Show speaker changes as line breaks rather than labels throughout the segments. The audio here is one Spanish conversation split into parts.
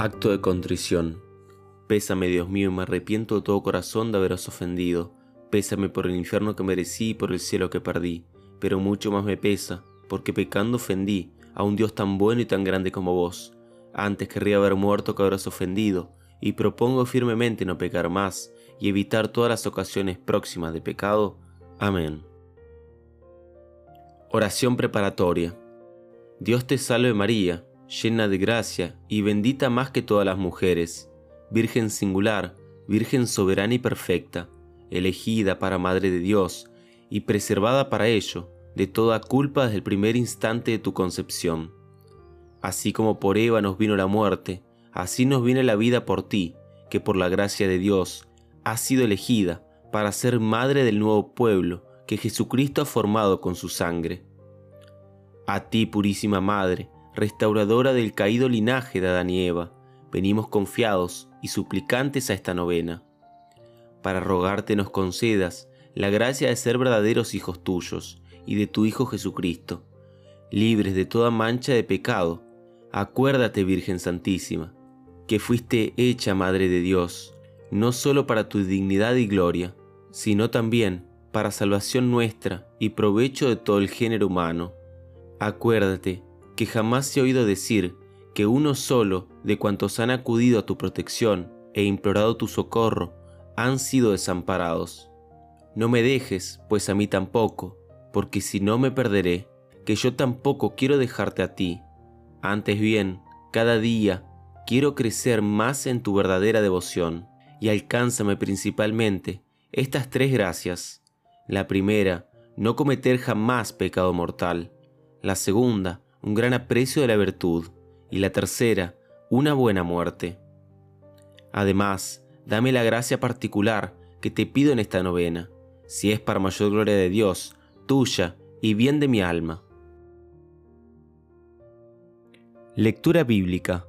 Acto de contrición. Pésame, Dios mío, y me arrepiento de todo corazón de haberos ofendido. Pésame por el infierno que merecí y por el cielo que perdí. Pero mucho más me pesa, porque pecando ofendí a un Dios tan bueno y tan grande como vos. Antes querría haber muerto que haberos ofendido, y propongo firmemente no pecar más y evitar todas las ocasiones próximas de pecado. Amén. Oración preparatoria. Dios te salve María llena de gracia y bendita más que todas las mujeres, Virgen singular, Virgen soberana y perfecta, elegida para Madre de Dios y preservada para ello de toda culpa desde el primer instante de tu concepción. Así como por Eva nos vino la muerte, así nos viene la vida por ti, que por la gracia de Dios has sido elegida para ser madre del nuevo pueblo que Jesucristo ha formado con su sangre. A ti, purísima Madre, restauradora del caído linaje de Adán y Eva, venimos confiados y suplicantes a esta novena, para rogarte nos concedas la gracia de ser verdaderos hijos tuyos y de tu Hijo Jesucristo, libres de toda mancha de pecado. Acuérdate, Virgen Santísima, que fuiste hecha Madre de Dios, no solo para tu dignidad y gloria, sino también para salvación nuestra y provecho de todo el género humano. Acuérdate que jamás se ha oído decir que uno solo de cuantos han acudido a tu protección e implorado tu socorro han sido desamparados. No me dejes, pues a mí tampoco, porque si no me perderé, que yo tampoco quiero dejarte a ti. Antes bien, cada día quiero crecer más en tu verdadera devoción, y alcánzame principalmente estas tres gracias. La primera, no cometer jamás pecado mortal. La segunda, un gran aprecio de la virtud, y la tercera, una buena muerte. Además, dame la gracia particular que te pido en esta novena, si es para mayor gloria de Dios, tuya y bien de mi alma. Lectura bíblica.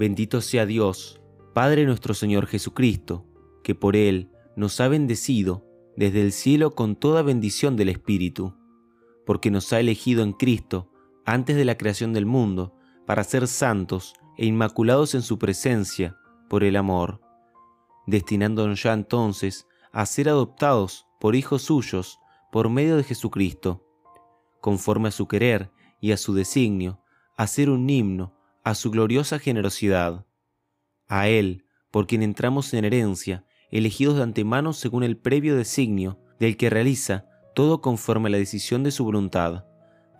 Bendito sea Dios, Padre nuestro Señor Jesucristo, que por Él nos ha bendecido desde el cielo con toda bendición del Espíritu, porque nos ha elegido en Cristo antes de la creación del mundo, para ser santos e inmaculados en su presencia por el amor, destinándonos ya entonces a ser adoptados por hijos suyos por medio de Jesucristo, conforme a su querer y a su designio, a ser un himno a su gloriosa generosidad. A Él, por quien entramos en herencia, elegidos de antemano según el previo designio del que realiza todo conforme a la decisión de su voluntad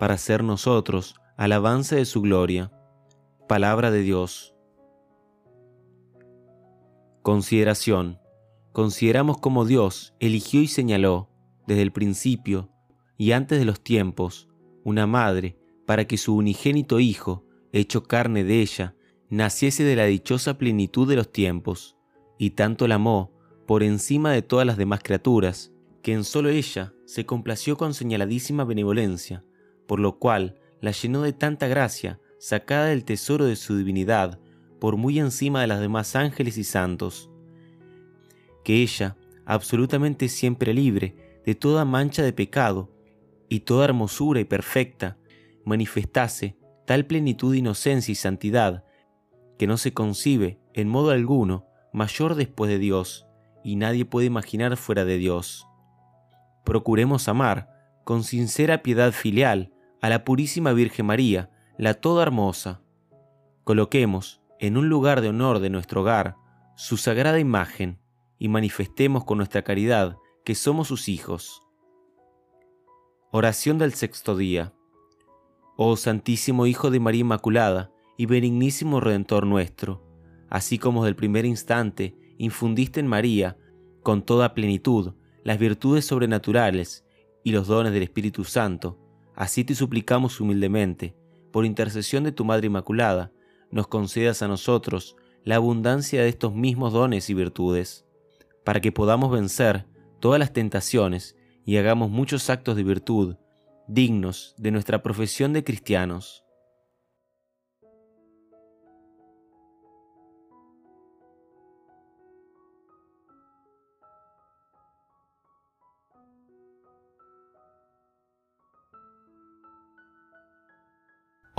para ser nosotros alabanza de su gloria. Palabra de Dios. Consideración. Consideramos como Dios eligió y señaló, desde el principio y antes de los tiempos, una madre para que su unigénito Hijo, hecho carne de ella, naciese de la dichosa plenitud de los tiempos, y tanto la amó por encima de todas las demás criaturas, que en solo ella se complació con señaladísima benevolencia, por lo cual la llenó de tanta gracia, sacada del tesoro de su divinidad, por muy encima de las demás ángeles y santos, que ella, absolutamente siempre libre de toda mancha de pecado y toda hermosura y perfecta, manifestase tal plenitud de inocencia y santidad, que no se concibe en modo alguno mayor después de Dios, y nadie puede imaginar fuera de Dios. Procuremos amar, con sincera piedad filial, a la Purísima Virgen María, la Toda Hermosa. Coloquemos en un lugar de honor de nuestro hogar su sagrada imagen y manifestemos con nuestra caridad que somos sus hijos. Oración del sexto día. Oh Santísimo Hijo de María Inmaculada y benignísimo Redentor nuestro, así como del primer instante infundiste en María, con toda plenitud, las virtudes sobrenaturales y los dones del Espíritu Santo, Así te suplicamos humildemente, por intercesión de tu Madre Inmaculada, nos concedas a nosotros la abundancia de estos mismos dones y virtudes, para que podamos vencer todas las tentaciones y hagamos muchos actos de virtud dignos de nuestra profesión de cristianos.